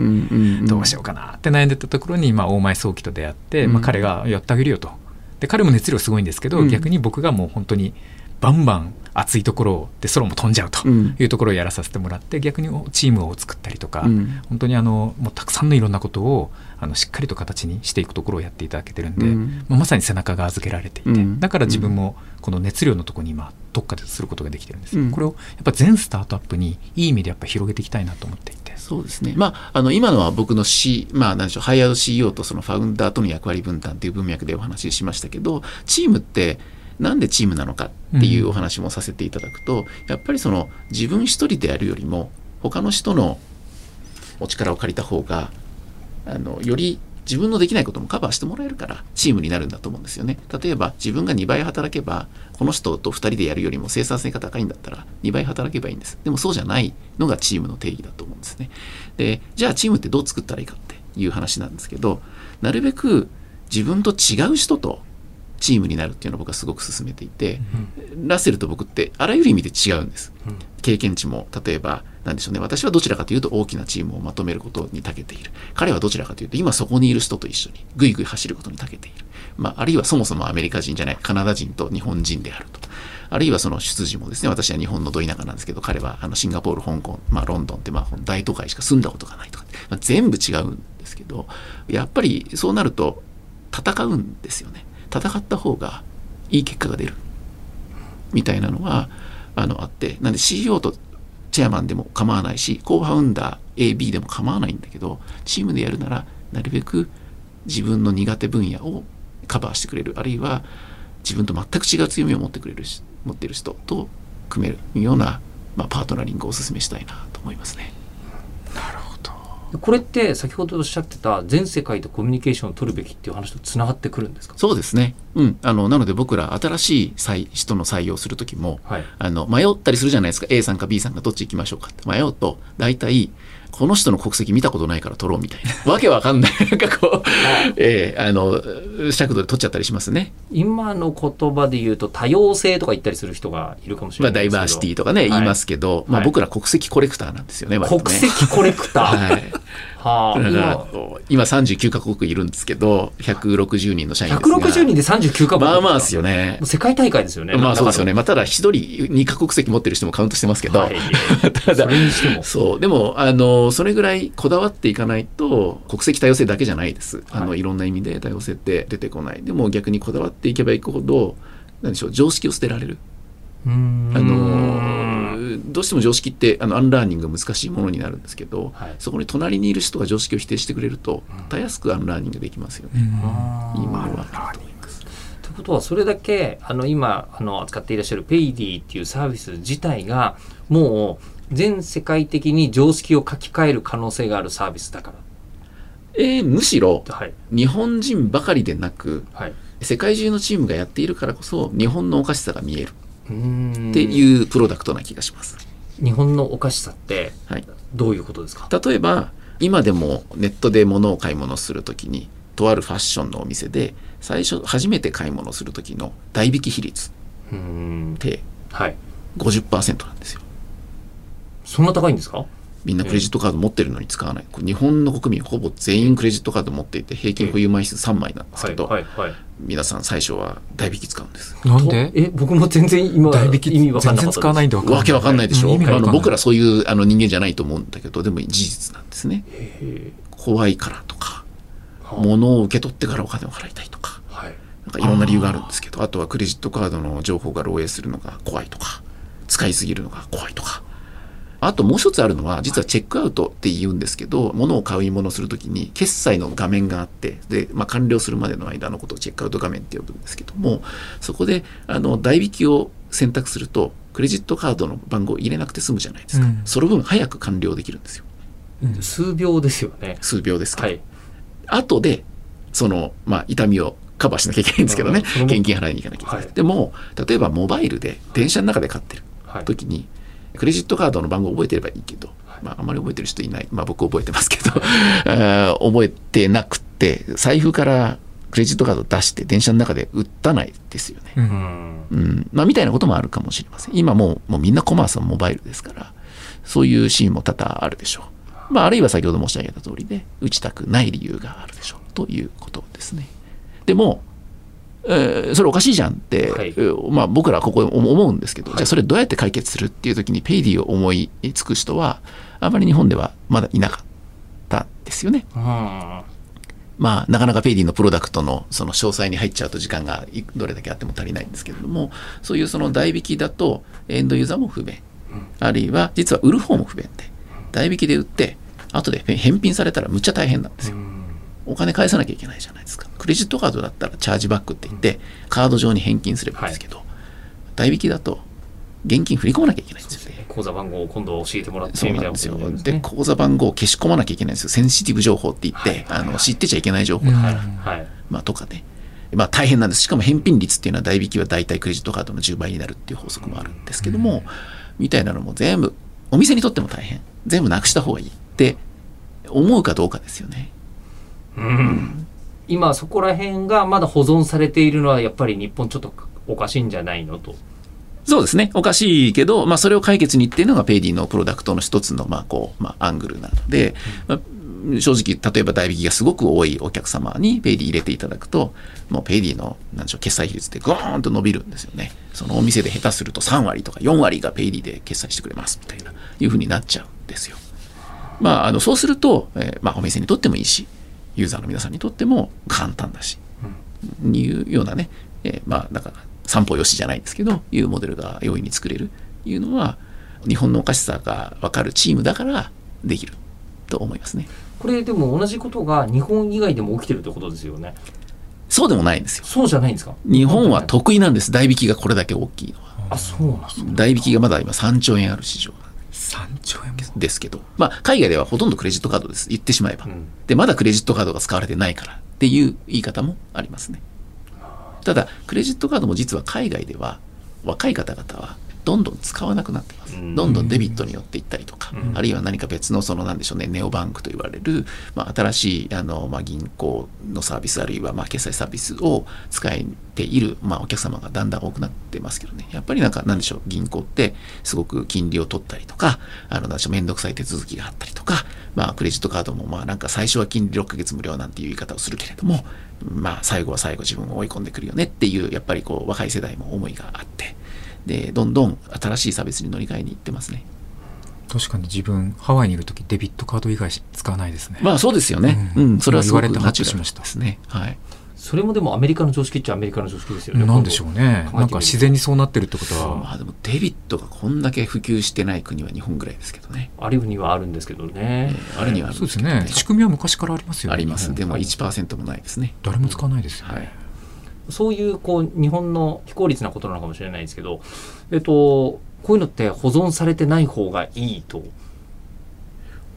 どうしようかなって悩んでたところに、まあ、大前早期と出会って、うん。まあ、彼がやってあげるよと。で彼も熱量すごいんですけど、うん。逆に僕がもう本当にバンバン熱いところで空も飛んじゃうとうん。いうところをやらさせてもらって逆にチームを作ったりとか、うん。本当にあのもうたくさんのいろんなことをあのしっかりと形にしていくところをやっていただけてるんで、うん。まあまさに背中が預けられていて、うん。だから自分もこの熱量のところに今特化ですることができてるんですこれをやっぱ全スタートアップにいい意味でやっぱ広げていきたいなと思っていて。そうですね。まあ、あの、今のは僕の C、まあ、なんでしょう、ハイヤード CEO とそのファウンダーとの役割分担っていう文脈でお話ししましたけど、チームって、なんでチームなのかっていうお話もさせていただくと、やっぱりその、自分一人でやるよりも、他の人のお力を借りた方が、あの、より自分のできないこともカバーしてもらえるから、チームになるんだと思うんですよね。例えば、自分が2倍働けば、この人と2人でやるよりも生産性が高いんだったら、2倍働けばいいんです。でもそうじゃないのがチームの定義だと思うんですね。で、じゃあチームってどう作ったらいいかっていう話なんですけど、なるべく自分と違う人とチームになるっていうのを僕はすごく進めていて、ラッセルと僕ってあらゆる意味で違うんです。経験値も、例えば、なんでしょうね。私はどちらかというと大きなチームをまとめることに長けている。彼はどちらかというと、今そこにいる人と一緒にぐいぐい走ることに長けている。まあ、あるいはそもそもアメリカ人じゃない、カナダ人と日本人であると。あるいはその出自もですね、私は日本のど田舎なんですけど、彼はあのシンガポール、香港、まあロンドンってまあ大都会しか住んだことがないとか、まあ、全部違うんですけど、やっぱりそうなると戦うんですよね。戦った方がいい結果が出る。みたいなのは、あのあってなんで CEO とチェアマンでも構わないしコーファウンダー AB でも構わないんだけどチームでやるならなるべく自分の苦手分野をカバーしてくれるあるいは自分と全く違う強みを持ってくれるし持ってる人と組めるような、まあ、パートナリングをお勧めしたいなと思いますね。これって先ほどおっしゃってた全世界とコミュニケーションを取るべきっていう話とつながってくるんですか？そうですね。うん。あの、なので僕ら新しい採人の採用するときも、はいあの、迷ったりするじゃないですか。A さんか B さんかどっち行きましょうかって迷うと、大体、この人の国籍見たことないから取ろうみたいな。わけわかんない。なんかこう、ええあの、尺度で取っちゃったりしますね。今の言葉で言うと多様性とか言ったりする人がいるかもしれまあ、ないですけどダイバーシティとかね、言いますけど、まあはい僕ら国籍コレクターなんですよね、割とね国籍コレクター、はい。はあだから今こう今39カ国いるんですけど、160人の社員ですが。160人で39カ国まあまあですよね。世界大会ですよねまあそうですよね。だまあただ一人2カ国籍持ってる人もカウントしてますけど、はい ただそれにしてもそう。でも、あの、それぐらいこだわっていかないと、国籍多様性だけじゃないです。あの、はいいろんな意味で多様性って出てこない。でも逆にこだわっていけばいくほど、なんでしょう、常識を捨てられる。うーんあの、どうしても常識って、あの、アンラーニングが難しいものになるんですけど、はいそこに隣にいる人が常識を否定してくれると、たやすくアンラーニングできますよね。いいものはと思います。ということはそれだけあの今あの扱っていらっしゃるペイディっていうサービス自体がもう全世界的に常識を書き換える可能性があるサービスだかえーむしろ、ら。はい日本人ばかりでなく、はい。世界中のチームがやっているからこそ、日本のおかしさが見えるっていうプロダクトな気がします。日本のおかしさってはい。どういうことですか？例えば、今でもネットで物を買い物するときに、とあるファッションのお店で、最初、初めて買い物するときの代引き比率ってはい。50%なんですよ。そんな高いんですか。みんなクレジットカード持ってるのに使わない。これ日本の国民ほぼ全員クレジットカード持っていて、平均保有枚数3枚なんですはいけど、はいはい。皆さん最初は代引き使うんです。なんで？とえ僕も全然今代引き？意味わかんなかったです全然使わないんでわかんない。わけわかんないでしょ、うんあの僕らそういうあの人間じゃないと思うんだけど、でも事実なんですね。へ怖いからとか、はあ物を受け取ってからお金を払いたいとか、ーはい。なんかいろんな理由があるんですけど、あとはクレジットカードの情報が漏洩するのが怖いとか、使いすぎるのが怖いとか。あともう一つあるのは、実はチェックアウトって言うんですけど、物を買い物するときに、決済の画面があって、で、まあ、完了するまでの間のことをチェックアウト画面って呼ぶんですけども、そこで、あの、代引きを選択すると、クレジットカードの番号を入れなくて済むじゃないですか。うんその分早く完了できるんですよ。数秒ですよね。数秒ですけど。はい。後で、その、まあ、痛みをカバーしなきゃいけないんですけどね現金払いに行かなきゃいけない。はいでも、例えばモバイルで電車の中で買ってるはい。クレジットカードの番号覚えてればいいけど、まあ、あまり覚えてる人いない。まあ、僕覚えてますけど、覚えてなくて、財布からクレジットカード出して電車の中で売ったないですよね。う。うんん。うん。まあ、みたいなこともあるかもしれません。今もう、もうみんなコマースはモバイルですから、そういうシーンも多々あるでしょう。まあ、あるいは先ほど申し上げた通りで、打ちたくない理由があるでしょう。ということですね。でも、えーそれおかしいじゃんって、はいえーまあ、僕らはここで思思うんですけど、じゃあそれどうやって解決するっていう時にペイディを思いつく人は、あまり日本ではまだいなかったんですよね。うん。まあ、なかなかペイディのプロダクトのその詳細に入っちゃうと時間がいどれだけあっても足りないんですけれども、そういうその代引きだとエンドユーザーも不便。あるいは、実は売る方も不便で、代引きで売って、後で返品されたらむっちゃ大変なんですよ。お金返さなきゃいけないじゃないですか。クレジットカードだったらチャージバックって言って、カード上に返金すればいいんですけど、代引きだと現金振り込まなきゃいけないんですよね。口座番号を今度教えてもらってそうみたないんですよなことになり。ますで、ね。口座番号を消し込まなきゃいけないんですよ。センシティブ情報って言って、あの知ってちゃいけない情報だから。はい。まあ、とかね。まあ、大変なんです。しかも返品率っていうのは代引きは大体クレジットカードの10倍になるっていう法則もあるんですけども、みたいなのも全部、お店にとっても大変。全部なくした方がいいって思うかどうかですよね。今そこら辺がまだ保存されているのはやっぱり日本ちょっとおかしいんじゃないのと。そうですね。おかしいけど、まあ、それを解決にっていうのがペイディのプロダクトの一つの、まあ、こう、まあ、アングルなので、まあ、正直、例えば代引きがすごく多いお客様にペイディ入れていただくと、もうペイディの、なんでしょう、決済比率ってゴーンと伸びるんですよね。そのお店で下手すると3割とか4割がペイディで決済してくれます、みたいな、いうふうになっちゃうんですよ。まあ、あの、そうすると、えーまあ、お店にとってもいいし、ユーザーの皆さんにとっても簡単だし、いうようなね、えーまあ、だから、散歩よしじゃないですけど、いうモデルが容易に作れる、いうのは日本のおかしさが分かるチームだからできると思いますね。これでも同じことが日本以外でも起きてるってことですよね。そうでもないんですよ。そうじゃないんですか？日本は得意なんです。代引きがこれだけ大きいのは。あ、そうなんですか。代引きがまだ今3兆円ある市場3兆円もですけど、まあ、海外ではほとんどクレジットカードです。言ってしまえば。うんで、まだクレジットカードが使われてないからっていう言い方もありますね。ただ、クレジットカードも実は海外では若い方々はどんどん使わなくなってます。うん。どんどんデビットによっていったりとか、うん。あるいは何か別のそのなんでしょうね、ネオバンクと言われる、まあ、新しいあの、まあ、銀行のサービスあるいはまあ決済サービスを使っている、まあ、お客様がだんだん多くなってますけどね、やっぱりなんかなんでしょう、銀行ってすごく金利を取ったりとか、あのなんでしょう、めんどくさい手続きがあったりとか、まあ、クレジットカードもまあなんか最初は金利6ヶ月無料なんていう言い方をするけれども、まあ、最後は最後自分を追い込んでくるよねっていう、やっぱりこう若い世代も思いがあって、で、どんどん新しいサービスに乗り換えに行ってますね。確かに自分ハワイにいる時デビットカード以外使わないですね、まあそうですよね。ううんん、それはすごく言われてハッナチュラルとしましたですね。はい。それもでもアメリカの常識っちゃアメリカの常識ですよね。なんでしょうねなんか自然にそうなってるってことまはあでもデビットがこんだけ普及してない国は日本ぐらいですけどね。あるにはあるんですけどね。あれにはあるんそうですけどね仕組みは昔からありますよねあります。でもはい1%もないですね。誰も使わないですよね、はい。そういうこう日本の非効率なことなのかもしれないですけど、えっと、こういうのって保存されてない方がいいと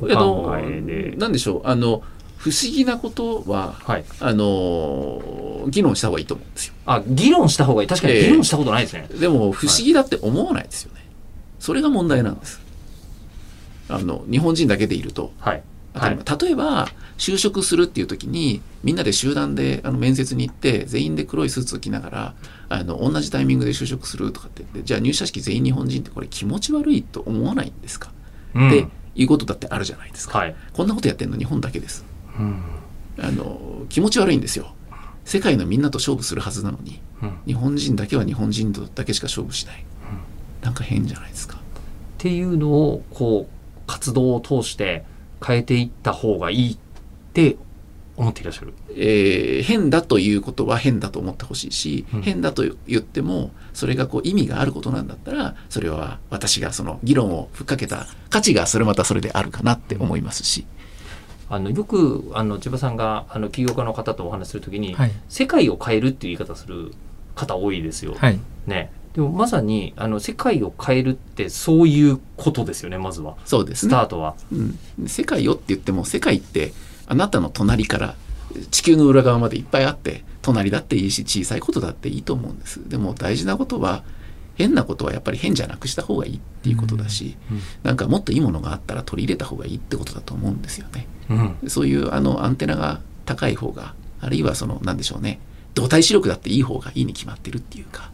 おあ考のえで。なんでしょう？あの、不思議なことは、はい。あの、議論した方がいいと思うんですよ。あ、議論した方がいい。確かにええ議論したことないですね。でも不思議だって思わないですよね。それが問題なんです。あの、日本人だけでいると、はい。例えば就職するっていう時にみんなで集団であの面接に行って全員で黒いスーツを着ながらあの同じタイミングで就職するとかって。言ってじゃあ入社式全員日本人ってこれ気持ち悪いと思わないんですか、うん。っていうことだってあるじゃないですか、はい。こんなことやってんの日本だけです。うん。あの気持ち悪いんですよ。世界のみんなと勝負するはずなのにうん。日本人だけは日本人とだけしか勝負しない、なんか変じゃないですか。っていうのをこう活動を通して変えていった方がいいって思っていらっしゃる。えー変だということは変だと思ってほしいし、うん変だと言ってもそれがこう意味があることなんだったらそれは私がその議論をふっかけた価値がそれまたそれであるかなって思いますし、あのよくあの千葉さんがあの起業家の方とお話しするときに、はい世界を変えるっていう言い方する方多いですよ。はいね。でもまさにあの世界を変えるってそういうことですよねまずは。そうですねスタートは。うん、世界よって言っても世界ってあなたの隣から地球の裏側までいっぱいあって隣だっていいし小さいことだっていいと思うんです。でも大事なことは変なことはやっぱり変じゃなくした方がいいっていうことだし、うんなんかもっといいものがあったら取り入れた方がいいってことだと思うんですよね。うん。そういうあのアンテナが高い方があるいはそのなんでしょうね動体視力だっていい方がいいに決まってるっていうか。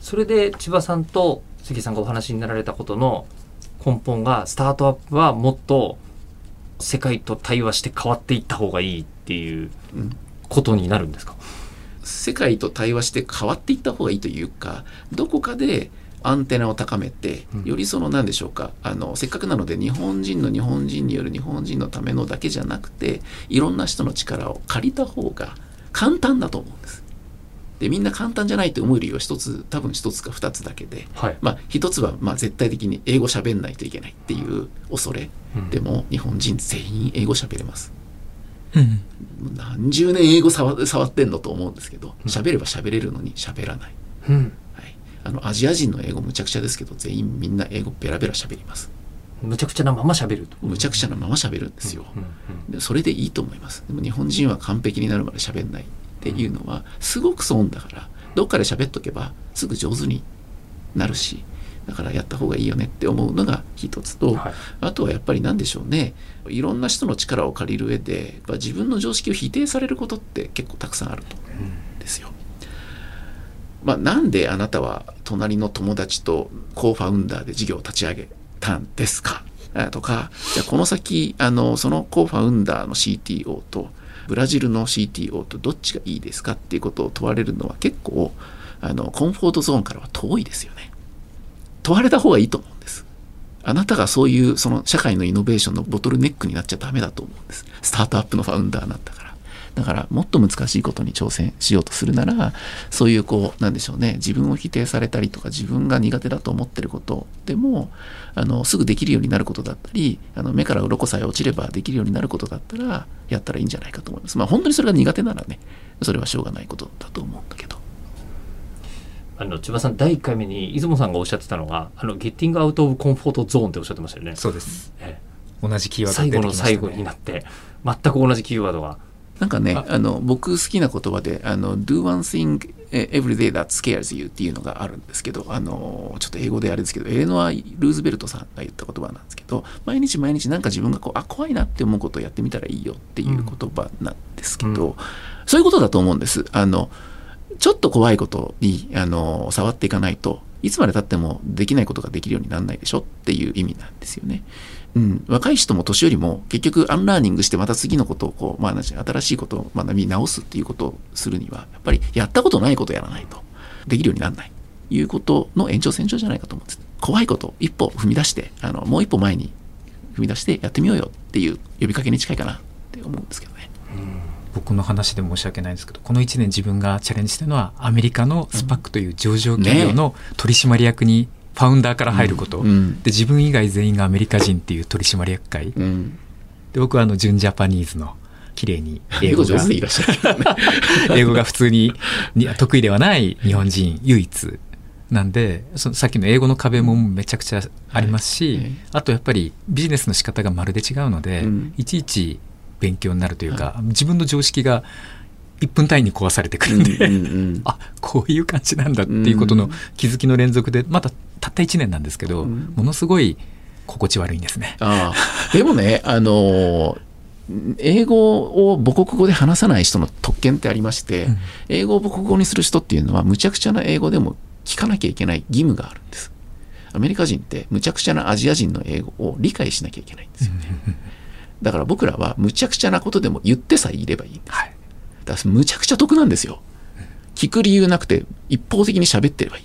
それで千葉さんと関さんがお話になられたことの根本がスタートアップはもっと世界と対話して変わっていった方がいいっていううんことになるんですか？世界と対話して変わっていった方がいいというかどこかでアンテナを高めてうんよりその何でしょうかあのせっかくなので日本人の日本人による日本人のためのだけじゃなくていろんな人の力を借りた方が簡単だと思うんです。でみんな簡単じゃないと思う理由は一つ多分一つか二つだけで。はい。まあ一つはまあ絶対的に英語喋んないといけないっていう恐れ。うん。でも日本人全員英語喋れます。うん。何十年英語触触ってんのと思うんですけど喋れば喋れるのに喋らない。うん。はい、あのアジア人の英語むちゃくちゃですけど全員みんな英語ベラベラ喋ります。むちゃくちゃなまま喋ると。むちゃくちゃなまま喋るんですよ、うん。うん。でそれでいいと思います。でも日本人は完璧になるまで喋んないっていうのはすごく損だからどっかで喋っとけばすぐ上手になるしだからやった方がいいよねって思うのが一つと、はい。あとはやっぱり何でしょうねいろんな人の力を借りる上で自分の常識を否定されることって結構たくさんあると思うんですよ。まあ、なんであなたは隣の友達とコーファウンダーで事業を立ち上げたんですか？あとかじゃあこの先あのそのコーファウンダーの CTO とブラジルの CTO とどっちがいいですかっていうことを問われるのは結構あのコンフォートゾーンからは遠いですよね。問われた方がいいと思うんです。あなたがそういうその社会のイノベーションのボトルネックになっちゃダメだと思うんです。スタートアップのファウンダーなんだから。だからもっと難しいことに挑戦しようとするならそういうこうなんでしょうね自分を否定されたりとか自分が苦手だと思ってることでもあのすぐできるようになることだったりあの目から鱗さえ落ちればできるようになることだったらやったらいいんじゃないかと思いますまあ本当にそれが苦手ならねそれはしょうがないことだと思うんだけどあの千葉さん第1回目に出雲さんがおっしゃってたのがあのゲッティングアウトオブコンフォートゾーンっておっしゃってましたよね。そうですええ同じキーワード最後のが出てきましたね最後になって全く同じキーワードが。なんかね、あの、僕好きな言葉で、あの、do one thing every day that scares you っていうのがあるんですけど、あの、ちょっと英語であれですけど、エレノア・ルーズベルトさんが言った言葉なんですけど、毎日毎日なんか自分がこう、あ、怖いなって思うことをやってみたらいいよっていう言葉なんですけど、そういうことだと思うんです。あの、ちょっと怖いことに、あの、触っていかないと、いつまで経ってもできないことができるようにならないでしょっていう意味なんですよね。うん、若い人も年寄りも結局アンラーニングしてまた次のことをこう、まあ、新しいことを学び直すっていうことをするにはやっぱりやったことないことをやらないとできるようにならない。いうことの延長線上じゃないかと思うんです。怖いことを一歩踏み出してあのもう一歩前に踏み出してやってみようよっていう呼びかけに近いかなって思うんですけどね。僕の話で申し訳ないんですけどこの1年自分がチャレンジしたのはアメリカのスパックという上場企業の取締役にファウンダーから入ること、うん。で自分以外全員がアメリカ人っていう取締役会。うん。で僕はあの純ジャパニーズの綺麗に英英語語が上手でいらっしゃるけどね。英語が普通にに得意ではない日本人唯一なんでそのさっきの英語の壁もめちゃくちゃありますし、はい。あとやっぱりビジネスの仕方がまるで違うので、うん。いちいち勉強になるというか、自分の常識が1分単位に壊されてくるんで、うん あこういう感じなんだっていうことの気づきの連続でまだたった1年なんですけど、うんものすごい心地悪いんですね。ああでもね、あの英語を母国語で話さない人の特権ってありまして、うん英語を母国語にする人っていうのは、むちゃくちゃな英語でも聞かなきゃいけない義務があるんです。アメリカ人って、むちゃくちゃなアジア人の英語を理解しなきゃいけないんですよね。だから僕らは、むちゃくちゃなことでも言ってさえいればいいんです。はいだからむちゃくちゃ得なんですよ。聞く理由なくて、一方的に喋ってればいい。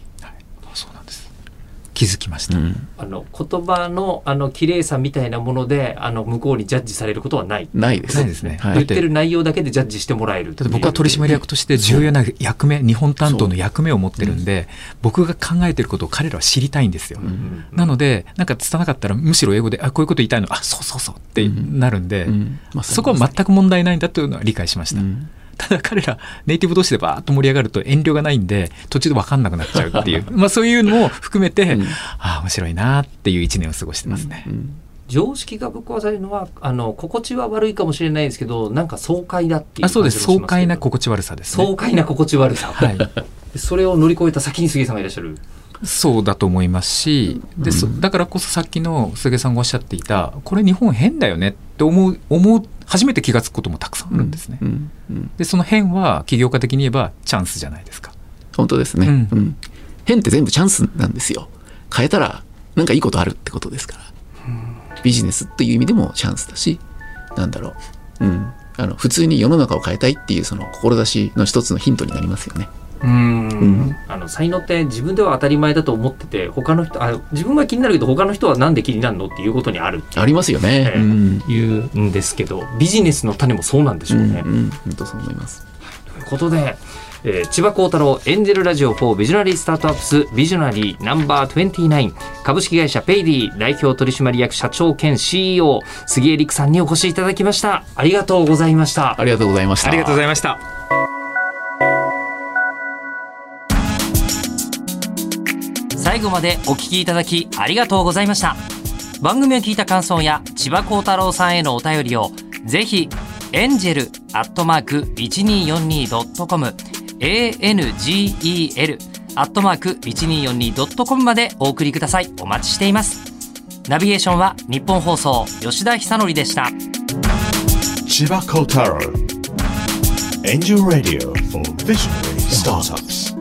気づきました、うん。あの言葉のあの綺麗さみたいなものであの向こうにジャッジされることはない。ないです。ないですね。はい。言ってる内容だけでジャッジしてもらえる。僕は取締役として重要な役目日本担当の役目を持ってるんで、僕が考えてることを彼らは知りたいんですよ、うん。なのでなんか伝わなかったらむしろ英語であこういうこと言いたいの。あそうそうそうってなるんで、うん。まさにそこは全く問題ないんだというのは理解しました、うんただ彼らネイティブ同士でバーッと盛り上がると遠慮がないんで途中で分かんなくなっちゃうっていう。まあそういうのも含めて、うん。ああ面白いなっていう一年を過ごしてますね、うん常識がぶっ壊されるのはあの心地は悪いかもしれないですけどなんか爽快だっていうあそうです。爽快なこ心地悪さですね。爽快な心地悪さ、はい。それを乗り越えた先に杉江さんがいらっしゃるそうだと思いますし、でそだからこそさっきの菅さんがおっしゃっていたこれ日本変だよねって思う思う初めて気が付くこともたくさんあるんですね。うん。うん。でその変は起業家的に言えばチャンスじゃないですか。本当ですね、うん。うん。変って全部チャンスなんですよ。変えたらなんかいいことあるってことですから、ビジネスっていう意味でもチャンスだしなんだろう、うん、あの普通に世の中を変えたいっていうその志の一つのヒントになりますよねうん。あの才能って自分では当たり前だと思ってて他の人あ自分は気になるけど他の人はなんで気になるのっていうことにある。ってありますよね、ええ。うん。いうんですけどビジネスの種もそうなんでしょうね。うんうん。本当そう思います。ということで、えー千葉幸太郎エンジェルラジオ4ビジョナリースタートアップスビジョナリーナンバー29株式会社ペイディ代表取締役社長兼 CEO 杉江陸さんにお越しいただきました。ありがとうございました。ありがとうございました。ありがとうございました。最後までお聞きいただきありがとうございました番組を聞いた感想や千葉幸太郎さんへのお便りをぜひエンジェルアットマーク 1242.com angel アットマーク 1242.com までお送りくださいお待ちしていますナビゲーションは日本放送吉田久典でした Chiba Kotaro. Angel Radio for Visionary Startups.